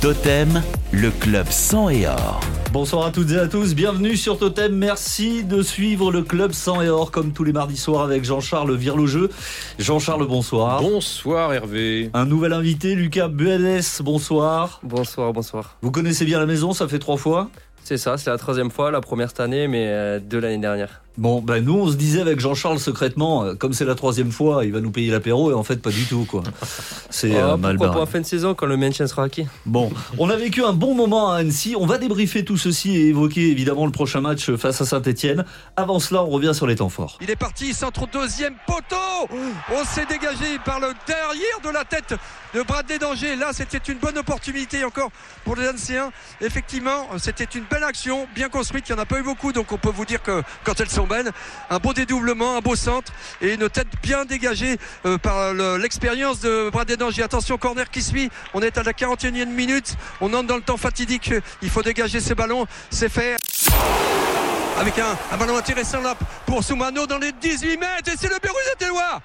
Totem, le club sang et or. Bonsoir à toutes et à tous, bienvenue sur Totem. Merci de suivre le club sang et or comme tous les mardis soirs avec Jean-Charles Virlogeux. Jean-Charles, bonsoir. Bonsoir Hervé. Un nouvel invité, Lucas Buedes, bonsoir. Bonsoir, bonsoir. Vous connaissez bien la maison, ça fait trois fois C'est ça, c'est la troisième fois, la première cette année, mais euh, deux l'année dernière. Bon, ben nous, on se disait avec Jean-Charles secrètement, euh, comme c'est la troisième fois, il va nous payer l'apéro, et en fait, pas du tout, quoi. C'est euh, Oh, mal pourquoi barré. pour la fin de saison quand le maintien sera acquis Bon, on a vécu un bon moment à Annecy. On va débriefer tout ceci et évoquer évidemment le prochain match face à Saint-Etienne. Avant cela, on revient sur les temps forts. Il est parti, centre deuxième poteau. On s'est dégagé par le derrière de la tête de Bradley Danger. Là, c'était une bonne opportunité encore pour les Ancéens. Effectivement, c'était une belle action, bien construite. Il n'y en a pas eu beaucoup, donc on peut vous dire que quand elles sont un beau dédoublement, un beau centre et une tête bien dégagée euh, par le- l'expérience de Bradley Danger. Attention, corner qui suit. On est à la 41e minute. On entre dans le temps fatidique. Il faut dégager ces ballons. C'est fait avec un, un ballon intéressant là pour Soumano dans les 18 mètres et c'est le but ruténois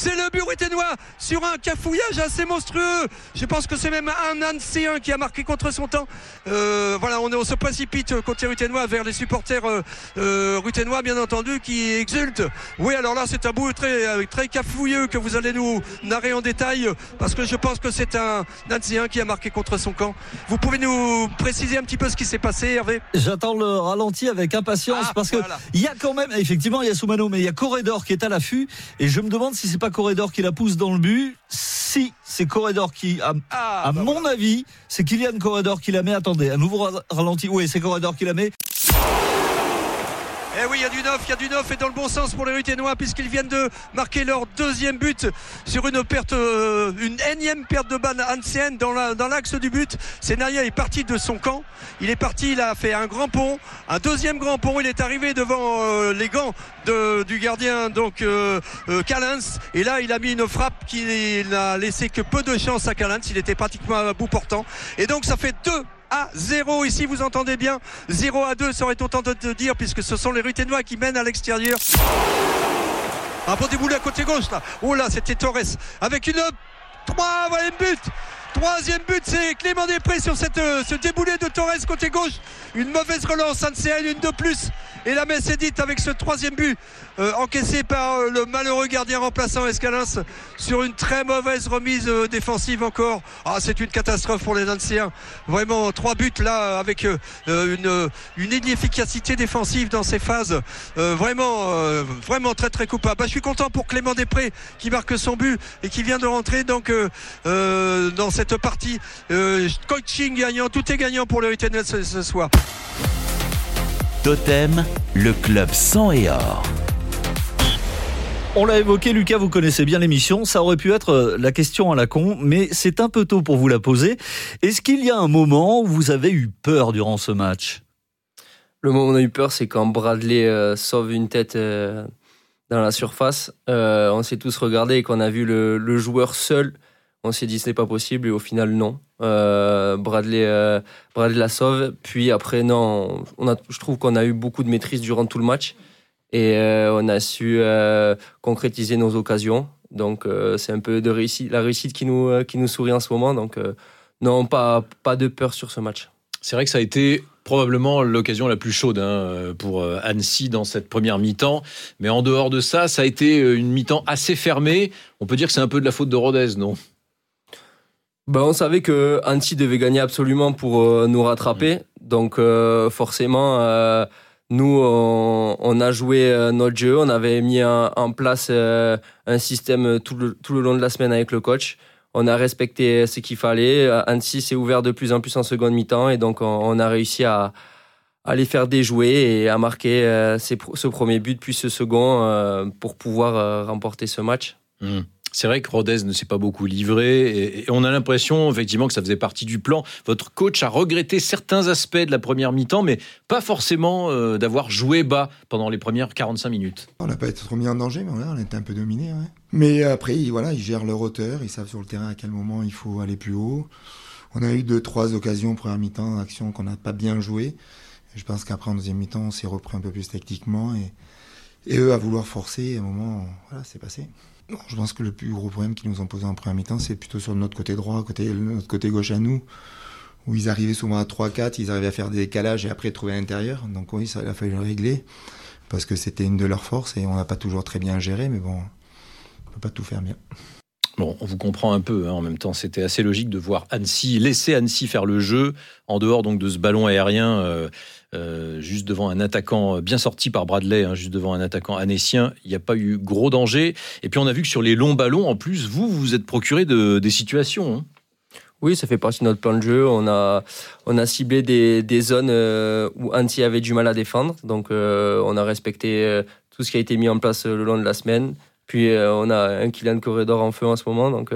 c'est le but ruténois sur un cafouillage assez monstrueux. Je pense que c'est même un ancien qui a marqué contre son temps. Euh, voilà on, se précipite côté ruténois vers les supporters euh, euh, ruténois bien entendu qui exultent. Oui alors là c'est un bout très, euh, très cafouilleux que vous allez nous narrer en détail parce que je pense que c'est un ancien qui a marqué contre son camp. Vous pouvez nous préciser un petit peu ce qui s'est passé Hervé? J'attends le ralenti avec impatience Ah, parce que voilà. il y a quand même, effectivement, il y a Soumano, mais il y a Corredor qui est à l'affût et je me demande si c'est pas Corredor qui la pousse dans le but. Si c'est Corredor qui, à, ah, à bah mon avis, c'est Kylian Corredor qui la met. Attendez, un nouveau ra- ralenti. Oui, c'est Corredor qui la met. Eh oui, il y a du neuf, il y a du neuf et dans le bon sens pour les Ruténois puisqu'ils viennent de marquer leur deuxième but sur une perte, euh, une énième perte de balle ancienne dans la- dans l'axe du but. Senaria est parti de son camp. Il est parti, il a fait un grand pont, un deuxième grand pont. Il est arrivé devant euh, les gants du gardien donc euh, euh, et là il a mis une frappe qui n'a laissé que peu de chance à Callens. Il était pratiquement à bout portant et donc ça fait deux à 0 ici, vous entendez bien 0 à 2, ça aurait autant de dire puisque ce sont les Ruténois qui mènent à l'extérieur. Un bon déboulé à côté gauche là. Oh là, c'était Torres avec une 3 voilà but. Troisième but, c'est Clément Després sur cette, euh, ce déboulé de Torres côté gauche. Une mauvaise relance, Ancéenne, une de plus. Et la messe est dite avec ce troisième but euh, encaissé par euh, le malheureux gardien remplaçant Escalins sur une très mauvaise remise défensive encore. Ah, c'est une catastrophe pour les Ancéens. Vraiment, trois buts là avec une, inefficacité défensive dans ces phases. Vraiment, vraiment très très coupable. Bah, je suis content pour Clément Després qui marque son but et qui vient de rentrer dans cette partie. Euh, coaching gagnant, tout est gagnant pour le Ruténois ce, ce soir. Totem, le club sang et or. On l'a évoqué, Lucas, vous connaissez bien l'émission. Ça aurait pu être euh, la question à la con, mais c'est un peu tôt pour vous la poser. Est-ce qu'il y a un moment où vous avez eu peur durant ce match? Le moment où on a eu peur, c'est quand Bradley euh, sauve une tête euh, dans la surface. Euh, on s'est tous regardés et qu'on a vu le, le joueur seul. On s'est dit ce n'est pas possible et au final non. Euh, Bradley, euh, Bradley la sauve. Puis après non, je trouve qu'on a eu beaucoup de maîtrise durant tout le match et euh, on a su concrétiser nos occasions. Donc c'est un peu de la réussite qui nous, sourit en ce moment. Donc non, pas, de peur sur ce match. C'est vrai que ça a été probablement l'occasion la plus chaude hein, pour Annecy dans cette première mi-temps. Mais en dehors de ça, ça a été une mi-temps assez fermée. On peut dire que c'est un peu de la faute de Rodez, non? Ben, on savait que Annecy devait gagner absolument pour euh, nous rattraper. Donc euh, forcément, euh, nous, on, on a joué notre jeu. On avait mis en, en place un système tout le, tout le long de la semaine avec le coach. On a respecté ce qu'il fallait. Annecy s'est ouvert de plus en plus en seconde mi-temps et donc on, on a réussi à, à les faire déjouer et à marquer ce premier but puis ce second pour pouvoir remporter ce match. Hmm. C'est vrai que Rodez ne s'est pas beaucoup livré et, on a l'impression effectivement que ça faisait partie du plan. Votre coach a regretté certains aspects de la première mi-temps, mais pas forcément euh, d'avoir joué bas pendant les premières 45 minutes. On n'a pas été trop mis en danger, mais on était un peu dominé. Mais après, voilà, ils gèrent leur hauteur, ils savent sur le terrain à quel moment il faut aller plus haut. On a eu deux, trois occasions première mi-temps, actions qu'on n'a pas bien jouées. Je pense qu'après en deuxième mi-temps, on s'est repris un peu plus techniquement et, et eux à vouloir forcer, à un moment, voilà, c'est passé. Je pense que le plus gros problème qu'ils nous ont posé en première mi-temps, c'est plutôt sur notre côté droit, côté, notre côté gauche à nous, où ils arrivaient souvent à 3-4, ils arrivaient à faire des décalages et après trouver à l'intérieur. Donc oui, ça a fallu le régler parce que c'était une de leurs forces et on n'a pas toujours très bien géré, mais bon, on peut pas tout faire bien. Bon, on vous comprend un peu. Hein. En même temps, c'était assez logique de voir Annecy laisser Annecy faire le jeu en dehors donc de ce ballon aérien. Euh, euh, juste devant un attaquant bien sorti par Bradley, hein, juste devant un attaquant annécien, il n'y a pas eu gros danger. Et puis on a vu que sur les longs ballons, en plus, vous vous êtes procuré de, des situations. Hein. Oui, ça fait partie de notre plan de jeu. On a, on a ciblé des, des zones euh, où Anti avait du mal à défendre. Donc, euh, on a respecté euh, tout ce qui a été mis en place le long de la semaine. Puis, on a un Kylian Corridor en feu en ce moment. Donc,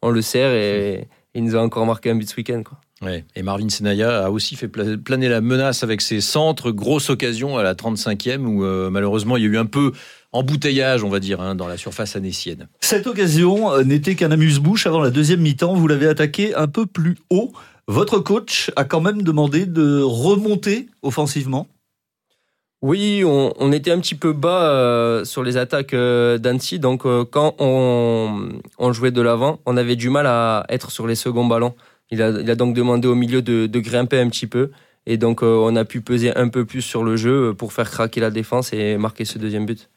on le sert et il nous a encore marqué un but ce week-end. Ouais. Et Marvin Senaya a aussi fait planer la menace avec ses centres. Grosse occasion à la 35e où malheureusement il y a eu un peu embouteillage, on va dire, hein, dans la surface anécienne. Cette occasion euh, n'était qu'un amuse-bouche avant la deuxième mi-temps. Vous l'avez attaqué un peu plus haut. Votre coach a quand même demandé de remonter offensivement? Oui, on, était un petit peu bas euh, sur les attaques euh, d'Annecy. Donc, quand on, jouait de l'avant, on avait du mal à être sur les seconds ballons. Il a, donc demandé au milieu de, de, grimper un petit peu. Et donc, euh, on a pu peser un peu plus sur le jeu pour faire craquer la défense et marquer ce deuxième but.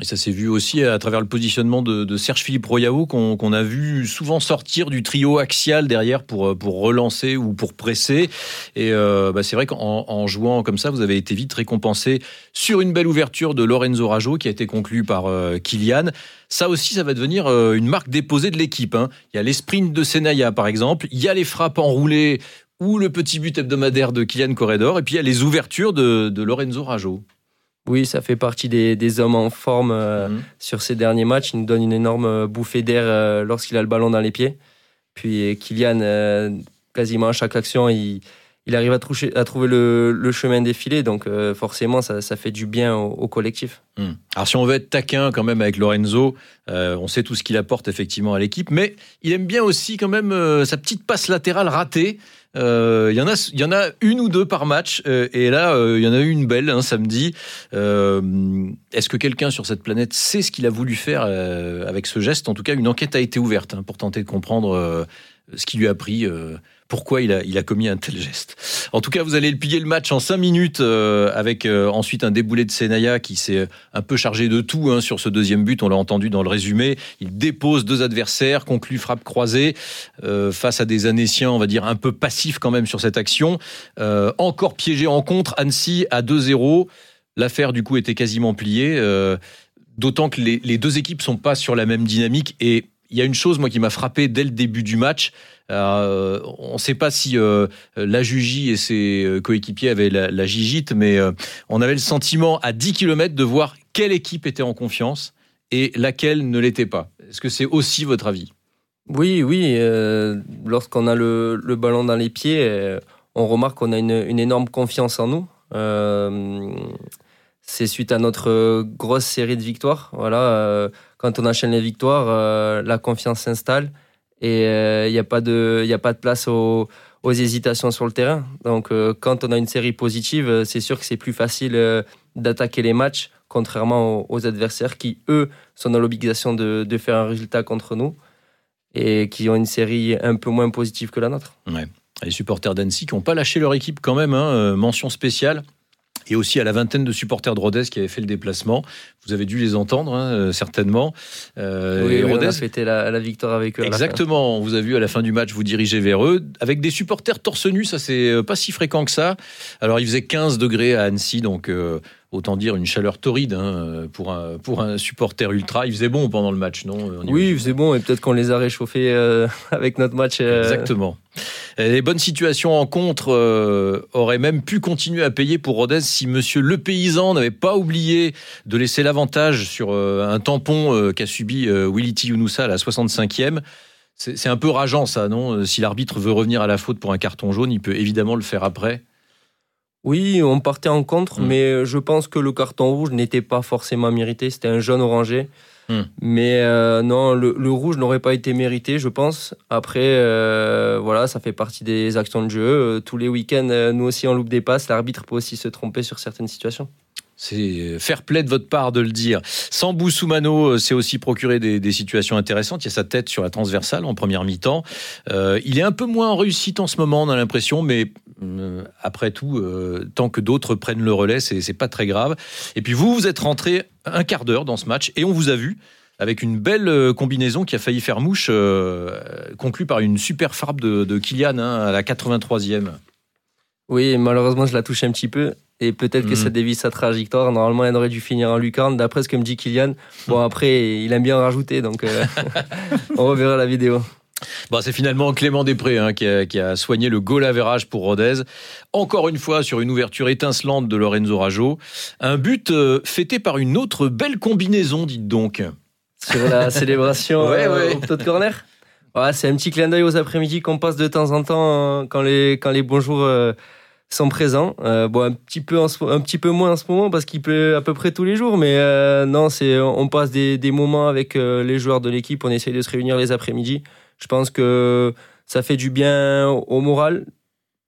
Et ça s'est vu aussi à travers le positionnement de, Serge Philippe Royao, qu'on a vu souvent sortir du trio axial derrière pour, euh, pour relancer ou pour presser. Et euh, bah, c'est vrai qu'en jouant comme ça, vous avez été vite récompensé sur une belle ouverture de Lorenzo Rajo qui a été conclue par Kylian. Ça aussi, ça va devenir une marque déposée de l'équipe. Hein. Il y a les sprints de Senaya, par exemple. Il y a les frappes enroulées ou le petit but hebdomadaire de Kylian Corredor, et puis il y a les ouvertures de, Lorenzo Rajo. Oui, ça fait partie des, hommes en forme euh, mhm. sur ces derniers matchs. Il nous donne une énorme euh, bouffée d'air euh, lorsqu'il a le ballon dans les pieds. Puis Kylian, quasiment à chaque action, il, il arrive à, trouver le, chemin défilé. Donc forcément, ça, fait du bien au, collectif. Mhm. Alors si on veut être taquin quand même avec Lorenzo, on sait tout ce qu'il apporte effectivement à l'équipe, mais il aime bien aussi quand même sa petite passe latérale ratée. Euh, il y en a, une ou deux par match, euh, et là, euh, il y en a eu une belle un samedi. Est-ce que quelqu'un sur cette planète sait ce qu'il a voulu faire avec ce geste? En tout cas, une enquête a été ouverte hein, pour tenter de comprendre ce qui lui a pris pourquoi il a, il a commis un tel geste. En tout cas, vous allez le plier le match en 5 minutes euh, avec euh, ensuite un déboulé de Senaya qui s'est un peu chargé de tout hein, sur ce deuxième but. On l'a entendu dans le résumé. Il dépose deux adversaires, conclut frappe croisée euh, face à des Annéciens, on va dire un peu passifs quand même sur cette action. encore piégé en contre, Annecy à 2-0. L'affaire du coup était quasiment pliée. D'autant que les, les deux équipes sont pas sur la même dynamique et il y a une chose moi qui m'a frappé dès le début du match, euh, on ne sait pas si euh, la Jugie et ses euh, coéquipiers avaient la, la gigite, mais on avait le sentiment à 10 km de voir quelle équipe était en confiance et laquelle ne l'était pas. Est-ce que c'est aussi votre avis? Oui, oui. Lorsqu'on a le, ballon dans les pieds, on remarque qu'on a une, énorme confiance en nous. C'est suite à notre grosse série de victoires. Voilà, quand on enchaîne les victoires, la confiance s'installe et il euh, n'y a, pas de, a pas de place aux, hésitations sur le terrain. Donc euh, quand on a une série positive, euh, c'est sûr que c'est plus facile d'attaquer les matchs, contrairement aux, adversaires qui, eux, sont dans l'obligation de, de, faire un résultat contre nous et qui ont une série un peu moins positive que la nôtre. Ouais. Les supporters d'Annecy qui n'ont pas lâché leur équipe quand même, hein, mention spéciale et aussi à la vingtaine de supporters de Rodez qui avaient fait le déplacement. Vous avez dû les entendre, hein, euh, certainement. Euh, oui, Rodez, on a fêté la, victoire avec eux. Exactement, on vous a vu à la fin du match vous diriger vers eux, avec des supporters torse nu, ça c'est euh, pas si fréquent que ça. Alors il faisait 15 degrés à Annecy, donc... autant dire une chaleur torride hein, pour, un, pour un supporter ultra. Il faisait bon pendant le match, non Oui, il faisait bon et peut-être qu'on les a réchauffés avec notre match. Exactement. Les bonnes situations en contre euh, auraient même pu continuer à payer pour Rodez si Monsieur Le Paysan n'avait pas oublié de laisser l'avantage sur euh, un tampon euh, qu'a subi Willity Younoussa à la 65e. C'est un peu rageant ça, non? Si l'arbitre veut revenir à la faute pour un carton jaune, il peut évidemment le faire après. Oui, on partait en contre, mm. mais je pense que le carton rouge n'était pas forcément mérité. C'était un jaune orangé. Hmm. Mais euh, non, le, rouge n'aurait pas été mérité, je pense. Après, euh, voilà, ça fait partie des actions de jeu. Euh, tous les week-ends, nous aussi, on loupe des passes. L'arbitre peut aussi se tromper sur certaines situations. C'est fair play de votre part de le dire. Sambou Soumano s'est aussi procuré des, situations intéressantes. Il y a sa tête sur la transversale en première mi-temps. Euh, il est un peu moins en réussite en ce moment, on a l'impression, mais euh, après tout, euh, tant que d'autres prennent le relais, c'est pas très grave. Et puis vous, vous êtes rentré un quart d'heure dans ce match et on vous a vu avec une belle euh, combinaison qui a failli faire mouche, euh, conclue par une super frappe de, de Kylian hein, à la 83e. Oui, malheureusement, je la touche un petit peu. Et peut-être que ça dévie sa trajectoire. Normalement, elle aurait dû finir en lucarne. D'après ce que me dit Kylian, bon, après, il aime bien en rajouter. Donc, euh, on reverra la vidéo. Bon, c'est finalement Clément Després hein, qui, a, qui a soigné le goal average pour Rodez. Encore une fois, sur une ouverture étincelante de Lorenzo Rajo. Un but euh, fêté par une autre belle combinaison, dites donc. Sur la célébration Ouais, euh, ouais. au poteau de corner. Ouais, c'est un petit clin d'œil aux après-midi qu'on passe de temps en temps euh, quand les, quand les bons jours sont présents. Euh, bon, un petit, peu en ce- un petit peu moins en ce moment parce qu'il pleut à peu près tous les jours. Mais euh, non, c'est, on passe des, des moments avec euh, les joueurs de l'équipe. On essaie de se réunir les après-midi. Je pense que ça fait du bien au moral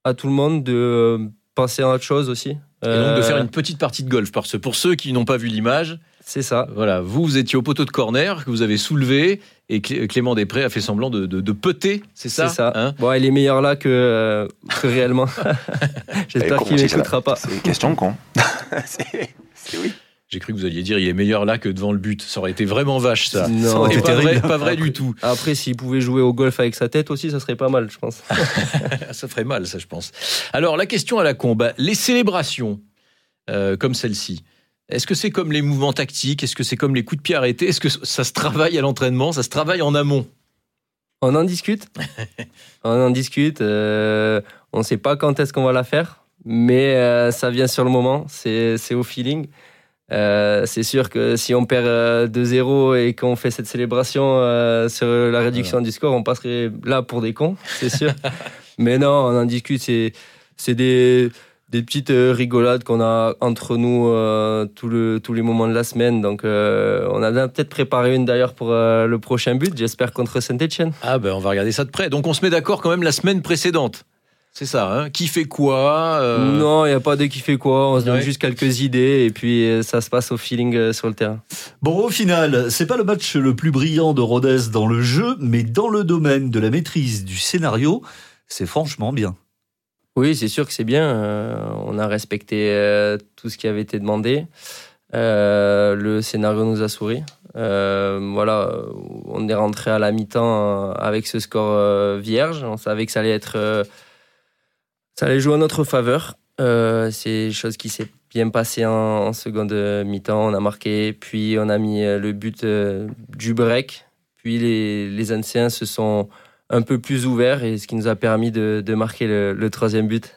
à tout le monde de penser à autre chose aussi. Et donc de faire une petite partie de golf. Parce que pour ceux qui n'ont pas vu l'image, C'est ça. voilà, vous, vous étiez au poteau de corner que vous avez soulevé et Clé- Clément Després a fait semblant de, de, de peter, c'est ça, C'est ça. hein Bon, il est meilleur là que, euh, que réellement. J'espère qu'il c'est ça m'écoutera pas. C'est une question con. c'est c'est oui. J'ai cru que vous alliez dire il est meilleur là que devant le but. Ça aurait été vraiment vache ça. Non. Été pas terrible. vrai, pas vrai Après- du tout. Après, s'il pouvait jouer au golf avec sa tête aussi, ça serait pas mal, je pense. Ça ferait mal, ça, je pense. Alors, la question à la con, bah, les célébrations euh, comme celle-ci, est-ce que c'est comme les mouvements tactiques? Est-ce que c'est comme les coups de pied arrêtés? Est-ce que ça se travaille à l'entraînement? Ça se travaille en amont? On en discute. on en discute. euh, on ne sait pas quand est-ce qu'on va la faire, mais euh, ça vient sur le moment. C'est au feeling. Euh, c'est sûr que si on perd euh, 2-0 et qu'on fait cette célébration sur la réduction du score, on passerait là pour des cons, c'est sûr. mais non, on en discute. C'est des, des petites euh, rigolades qu'on a entre nous euh, tout le, tous les moments de la semaine. Donc, euh, on a peut-être préparé une d'ailleurs pour euh, le prochain but, j'espère contre Saint-Etienne. Ah ben, on va regarder ça de près. Donc, on se met d'accord quand même la semaine précédente. C'est ça, hein Qui fait quoi euh, Non, il n'y a pas de qui fait quoi. On se donne Ouais. juste quelques idées et puis ça se passe au feeling sur le terrain. Bon, au final, c'est pas le match le plus brillant de Rodez dans le jeu, mais dans le domaine de la maîtrise du scénario, c'est franchement bien. Oui, c'est sûr que c'est bien. Euh, on a respecté euh, tout ce qui avait été demandé. Euh, le scénario nous a souri. Voilà, on est rentré à la mi-temps avec ce score vierge. On savait que ça allait être, ça allait jouer en notre faveur. C'est chose qui s'est bien passée en, seconde mi-temps. On a marqué, puis on a mis le but du break. Puis les, les anciens se sont un peu plus ouverts et ce qui nous a permis de, de marquer le, le troisième but.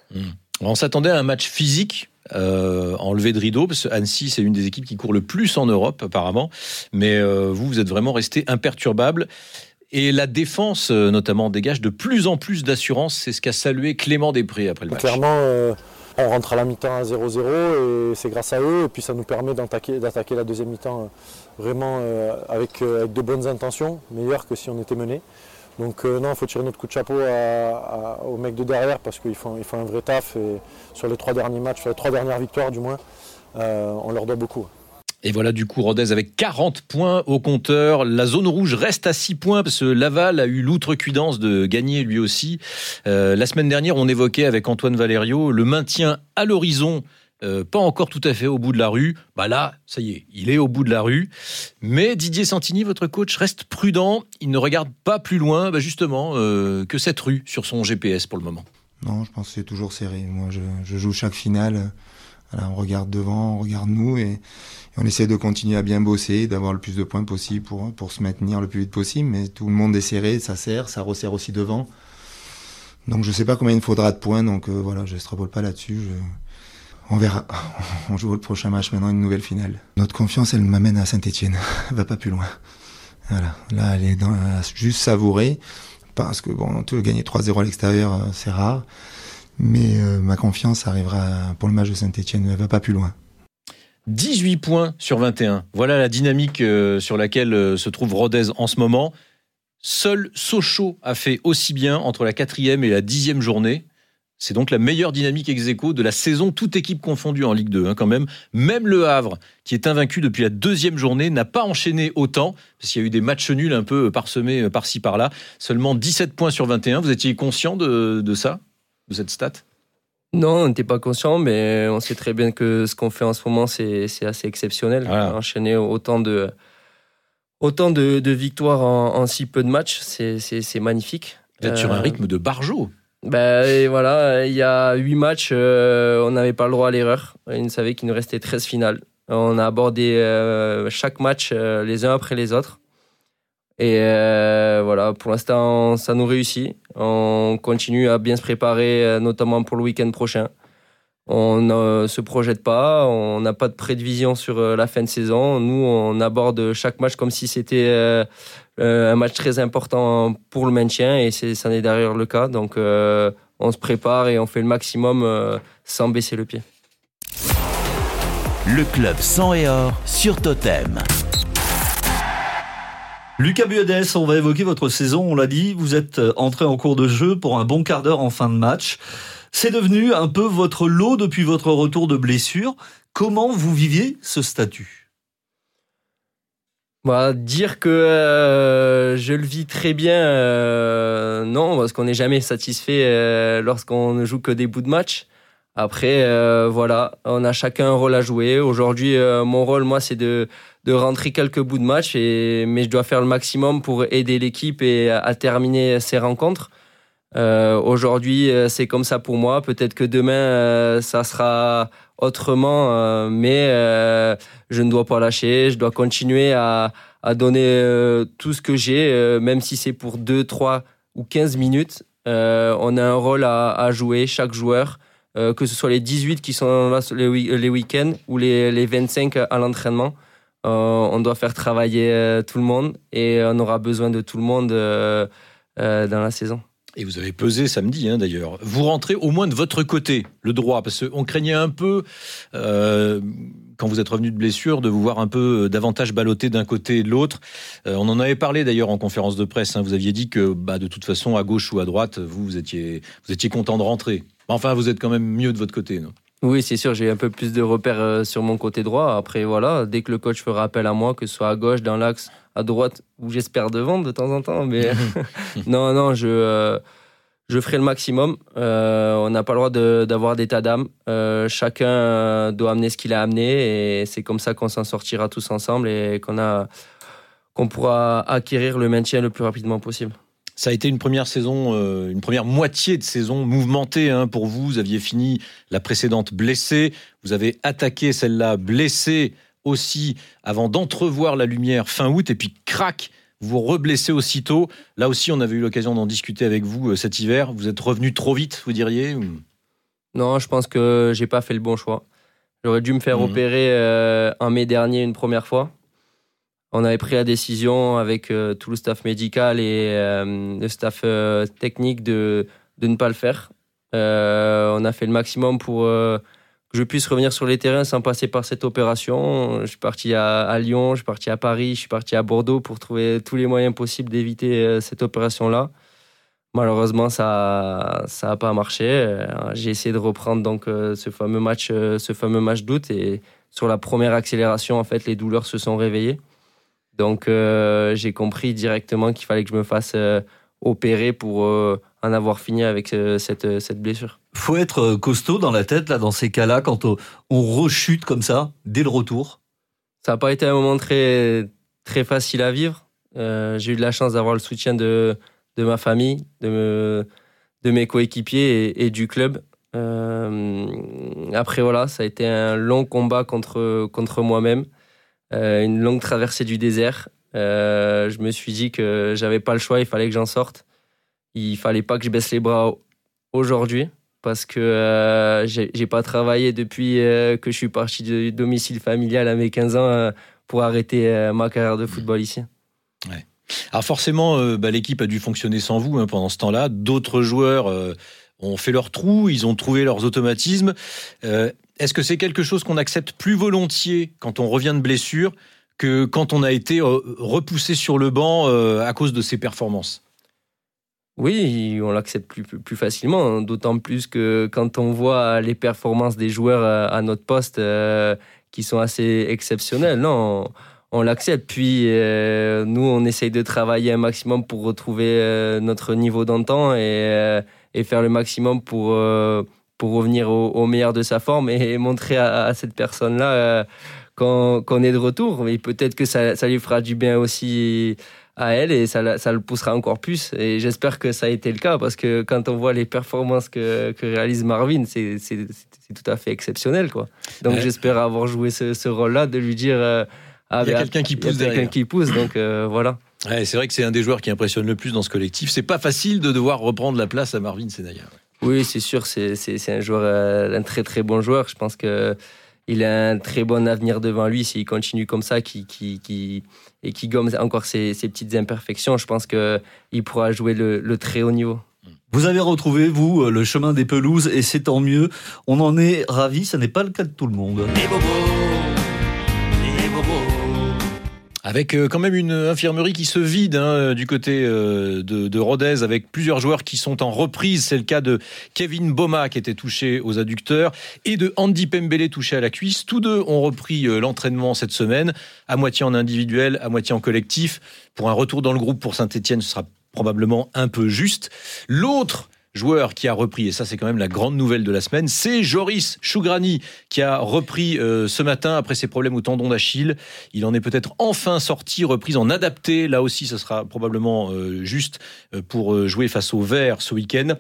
On s'attendait à un match physique. Euh, enlevé de rideau, parce que Annecy, c'est une des équipes qui court le plus en Europe, apparemment. Mais euh, vous, vous êtes vraiment resté imperturbable. Et la défense, euh, notamment, dégage de plus en plus d'assurance. C'est ce qu'a salué Clément Després après le match. Clairement, euh, on rentre à la mi-temps à 0-0 et c'est grâce à eux. Et puis ça nous permet d'attaquer, la deuxième mi-temps vraiment euh, avec, euh, avec de bonnes intentions, meilleures que si on était mené. Donc euh, non, il faut tirer notre coup de chapeau aux mecs de derrière parce qu'ils font, ils font un vrai taf. Et sur les trois derniers matchs, sur les trois dernières victoires du moins, euh, on leur doit beaucoup. Et voilà du coup Rodez avec 40 points au compteur. La zone rouge reste à 6 points parce que Laval a eu l'outrecuidance de gagner lui aussi. Euh, la semaine dernière, on évoquait avec Antoine Valerio le maintien à l'horizon. Euh, pas encore tout à fait au bout de la rue. Bah là, ça y est, il est au bout de la rue. Mais Didier Santini, votre coach, reste prudent. Il ne regarde pas plus loin, bah justement, euh, que cette rue sur son GPS pour le moment. Non, je pense que c'est toujours serré. Moi, je, joue chaque finale. On regarde devant, on regarde nous et, on essaie de continuer à bien bosser, d'avoir le plus de points possible pour, pour se maintenir le plus vite possible. Mais tout le monde est serré, ça serre, ça resserre aussi devant. Donc je sais pas combien il faudra de points, donc euh, voilà, je extrapole pas là-dessus. On verra. On joue le prochain match maintenant, une nouvelle finale. Notre confiance, elle m'amène à Saint-Etienne. Elle va pas plus loin. Voilà. Là, elle est a juste savourée. Parce que bon, veux gagner 3-0 à l'extérieur, euh, c'est rare. Mais euh, ma confiance arrivera pour le match de Saint-Etienne. Elle va pas plus loin. 18 points sur 21. Voilà la dynamique euh, sur laquelle euh, se trouve Rodez en ce moment. Seul Sochaux a fait aussi bien entre la quatrième et la dixième journée. C'est donc la meilleure dynamique ex aequo de la saison, toute équipe confondue en Ligue 2, hein, quand même. Même le Havre, qui est invaincu depuis la deuxième journée, n'a pas enchaîné autant, parce qu'il y a eu des matchs nuls un peu parsemés euh, par-ci par-là. Seulement 17 points sur 21. Vous étiez conscient de, de ça, de cette stat? Non, on n'était pas conscient, mais on sait très bien que ce qu'on fait en ce moment, c'est assez exceptionnel. Voilà. Enchaîner autant de, autant de, de victoires en, en si peu de matchs, c'est magnifique. Vous êtes sur un Euh, rythme de barjo. Ben voilà, il y a huit matchs, euh, on n'avait pas le droit à l'erreur. Il nous savait qu'il nous restait 13 finales. On a abordé euh, chaque match euh, les uns après les autres. Et voilà, pour l'instant, ça nous réussit. On continue à bien se préparer, notamment pour le week-end prochain. On ne se projette pas, on n'a pas de prévision sur euh, la fin de saison. Nous, on aborde chaque match comme si c'était euh, euh, un match très important pour le maintien et c'est, ça n'est derrière le cas. Donc, on se prépare et on fait le maximum sans baisser le pied. Le club sang et or sur Totem. Lucas Buedes, on va évoquer votre saison, on l'a dit, vous êtes entré en cours de jeu pour un bon quart d'heure en fin de match. C'est devenu un peu votre lot depuis votre retour de blessure. Comment vous viviez ce statut? Bah, dire que euh, je le vis très bien, euh, non, parce qu'on n'est jamais satisfait euh, lorsqu'on ne joue que des bouts de match. Après, voilà, on a chacun un rôle à jouer. Aujourd'hui, mon rôle, moi, c'est de, de rentrer quelques bouts de match, et, mais je dois faire le maximum pour aider l'équipe et à, à terminer ces rencontres. Euh, Aujourd'hui, euh, c'est comme ça pour moi. Peut-être que demain, euh, ça sera autrement, euh, mais euh, je ne dois pas lâcher. Je dois continuer à, à donner euh, tout ce que j'ai, même si c'est pour 2, 3 ou 15 minutes. On a un rôle à, à jouer, chaque joueur, que ce soit les 18 qui sont là les, les week-ends ou les, les 25 à l'entraînement. On doit faire travailler tout le monde et on aura besoin de tout le monde dans la saison. Et vous avez pesé samedi, hein, d'ailleurs. Vous rentrez au moins de votre côté, le droit, parce qu'on craignait un peu, euh, quand vous êtes revenu de blessure, de vous voir un peu euh, davantage ballotté d'un côté et de l'autre. Euh, on en avait parlé d'ailleurs en conférence de presse. hein. Vous aviez dit que, bah, de toute façon, à gauche ou à droite, vous, vous étiez, vous étiez content de rentrer. Enfin, vous êtes quand même mieux de votre côté, non? Oui, c'est sûr, j'ai un peu plus de repères sur mon côté droit. Après, voilà, dès que le coach fera appel à moi, que ce soit à gauche, dans l'axe, à droite, ou j'espère devant de temps en temps, mais non, non, je, euh, je ferai le maximum. Euh, on n'a pas le droit d'avoir d'état d'âme. Euh, chacun euh, doit amener ce qu'il a amené et c'est comme ça qu'on s'en sortira tous ensemble et qu'on a qu'on pourra acquérir le maintien le plus rapidement possible. Ça a été une première saison, euh, une première moitié de saison mouvementée hein, pour vous. Vous aviez fini la précédente blessée. Vous avez attaqué celle-là blessée aussi avant d'entrevoir la lumière fin août. Et puis, crac, vous reblessez aussitôt. Là aussi, on avait eu l'occasion d'en discuter avec vous euh, cet hiver. Vous êtes revenu trop vite, vous diriez Non, je pense que j'ai pas fait le bon choix. J'aurais dû me faire Mhm. opérer euh, en mai dernier une première fois. On avait pris la décision avec euh, tout le staff médical et euh, le staff technique de, de ne pas le faire. On a fait le maximum pour je puisse revenir sur les terrains sans passer par cette opération. Je suis parti à, Lyon, je suis parti à Paris, je suis parti à Bordeaux pour trouver tous les moyens possibles d'éviter euh, cette opération-là. Malheureusement, ça ça pas marché. Euh, J'ai essayé de reprendre donc euh, ce fameux match ce fameux match d'août et sur la première accélération en fait les douleurs se sont réveillées. Donc j'ai compris directement qu'il fallait que je me fasse opérer pour en avoir fini avec cette blessure. Faut être euh, costaud dans la tête là dans ces cas-là quand on, on rechute comme ça dès le retour. Ça n'a pas été un moment très très facile à vivre. Euh, j'ai eu de la chance d'avoir le soutien de de ma famille, de me, de mes coéquipiers et, du club. Euh, après voilà, ça a été un long combat contre contre moi-même, euh, une longue traversée du désert. Euh, je me suis dit que j'avais pas le choix, il fallait que j'en sorte. Il fallait pas que je baisse les bras aujourd'hui parce que euh, j'ai pas travaillé depuis euh, que je suis parti du domicile familial à mes 15 ans euh, pour arrêter euh, ma carrière de football ici. Alors forcément, bah, l'équipe a dû fonctionner sans vous hein, pendant ce temps-là. D'autres joueurs ont fait leur trou, ils ont trouvé leurs automatismes. Est-ce que c'est quelque chose qu'on accepte plus volontiers quand on revient de blessure que quand on a été repoussé sur le banc à cause de ses performances? Oui, on l'accepte plus, plus, facilement, hein. d'autant plus que quand on voit les performances des joueurs euh, à notre poste euh, qui sont assez exceptionnelles, non, on, l'accepte. Puis euh, nous, on essaye de travailler un maximum pour retrouver euh, notre niveau d'antan et, euh, et faire le maximum pour, pour revenir au, meilleur de sa forme et montrer à, cette personne-là qu'on qu'on est de retour. Et peut-être que ça, ça lui fera du bien aussi à elle et ça, le poussera encore plus. Et j'espère que ça a été le cas parce que quand on voit les performances que, que réalise Marvin, c'est tout à fait exceptionnel. Quoi. Donc Ouais. j'espère avoir joué ce, ce rôle-là, de lui dire euh, ah, Il y a ben, quelqu'un qui pousse quelqu'un qui pousse. Donc euh, voilà. Ouais, c'est vrai que c'est un des joueurs qui impressionne le plus dans ce collectif. C'est pas facile de devoir reprendre la place à Marvin Senaya. Oui, c'est sûr, c'est un joueur, euh, un très très bon joueur. Je pense que il a un très bon avenir devant lui s'il continue comme ça, qui, qui, qui, et qui gomme encore ses, ses petites imperfections. Je pense que il pourra jouer le, le très haut niveau. Vous avez retrouvé, vous, euh, le chemin des pelouses et c'est tant mieux. On en est ravis, ça n'est pas le cas de tout le monde. Avec euh, quand même une infirmerie qui se vide hein, du côté euh, de, de Rodez, avec plusieurs joueurs qui sont en reprise. C'est le cas de Kevin Boma qui était touché aux adducteurs et de Andy Pembele touché à la cuisse. Tous deux ont repris euh, l'entraînement cette semaine, à moitié en individuel, à moitié en collectif. Pour un retour dans le groupe pour Saint-Etienne, ce sera probablement un peu juste. L'autre joueur qui a repris, et ça c'est quand même la grande nouvelle de la semaine, c'est Joris Chougrani qui a repris euh, ce matin après ses problèmes au tendon d'Achille. Il en est peut-être enfin sorti, reprise en adapté. Là aussi, ce sera probablement euh, juste euh, pour jouer face au Vert ce week-end.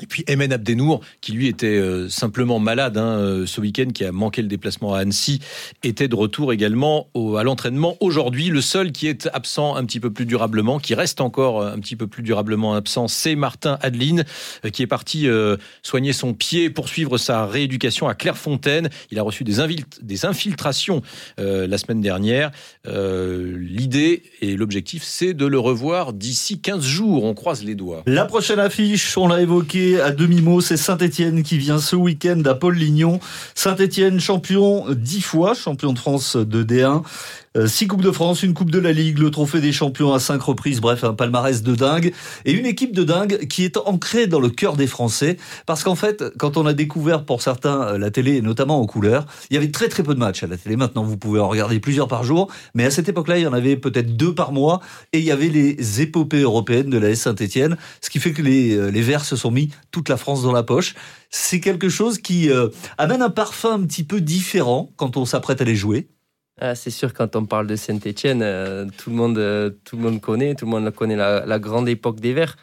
Et puis Emen Abdenour, qui lui était euh, simplement malade hein, euh, ce week-end, qui a manqué le déplacement à Annecy, était de retour également à l'entraînement aujourd'hui. Le seul qui est absent un petit peu plus durablement, qui reste encore euh, un petit peu plus durablement absent, c'est Martin Adeline, qui est parti soigner son pied, poursuivre sa rééducation à Clairefontaine. Il a reçu des, des infiltrations la semaine dernière. L'idée et l'objectif, c'est de le revoir d'ici 15 jours. On croise les doigts. La prochaine affiche, on l'a évoqué à demi-mot, c'est Saint-Etienne qui vient ce week-end à Paul-Lignon. Saint-Etienne, champion dix fois, champion de France de D1. Euh, Six Coupes de France, une Coupe de la Ligue, le Trophée des Champions à cinq reprises, bref, un palmarès de dingue. Et une équipe de dingue qui est ancrée dans le cœur des Français. Parce qu'en fait, quand on a découvert pour certains euh, la télé, notamment en couleur, il y avait très très peu de matchs à la télé. Maintenant, vous pouvez en regarder plusieurs par jour. Mais à cette époque-là, il y en avait peut-être deux par mois. Et il y avait les épopées européennes de la S Saint-Etienne. Ce qui fait que les, euh, les Verts se sont mis toute la France dans la poche. C'est quelque chose qui amène un parfum un petit peu différent quand on s'apprête à les jouer. Ah, c'est sûr, quand on parle de Saint-Etienne, tout, le monde, euh, tout le monde connaît, tout le monde connaît la, grande époque des Verts.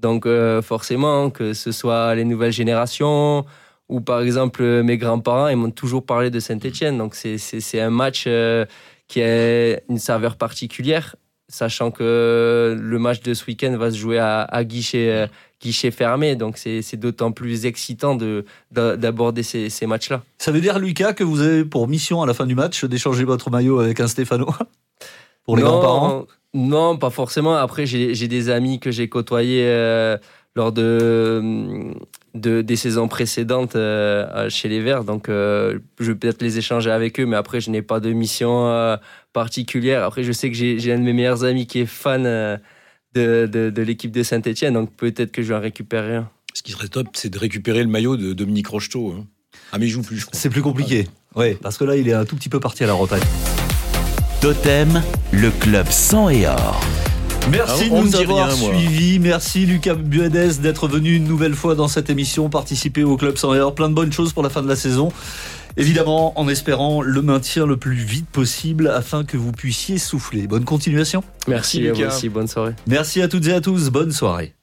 Donc euh, forcément, que ce soit les nouvelles générations ou par exemple euh, mes grands-parents, ils m'ont toujours parlé de Saint-Etienne. Donc c'est- un match euh, qui a une saveur particulière, sachant que le match de ce week-end va se jouer à, guichet, euh, guichet fermé. Donc c'est d'autant plus excitant de- d'a- d'aborder ces, ces matchs-là. Ça veut dire, Lucas, que vous avez pour mission à la fin du match d'échanger votre maillot avec un Stéphano Pour les grands-parents? Non, pas forcément. Après, j'ai des amis que j'ai côtoyés euh, lors de, de, des saisons précédentes euh, chez les Verts. Donc, euh, je vais peut-être les échanger avec eux, mais après, je n'ai pas de mission euh, particulière. Après, je sais que j'ai j'ai un de mes meilleurs amis qui est fan euh, de, de, de l'équipe de Saint-Etienne, donc peut-être que je vais en récupérer un. Ce qui serait top, c'est de récupérer le maillot de Dominique Rocheteau. hein. Ah, mais il joue plus, je crois. C'est plus compliqué. Oui, parce que là, il est un tout petit peu parti à la retraite. Totem, le club sang et or. Merci Ah, de nous avoir rien, moi. suivis. Merci Lucas Buedes d'être venu une nouvelle fois dans cette émission, participer au Club sans erreur. Plein de bonnes choses pour la fin de la saison. Évidemment, en espérant le maintien le plus vite possible afin que vous puissiez souffler. Bonne continuation. Merci, Merci, à vous Lucas. aussi. Bonne soirée. Merci à toutes et à tous. Bonne soirée.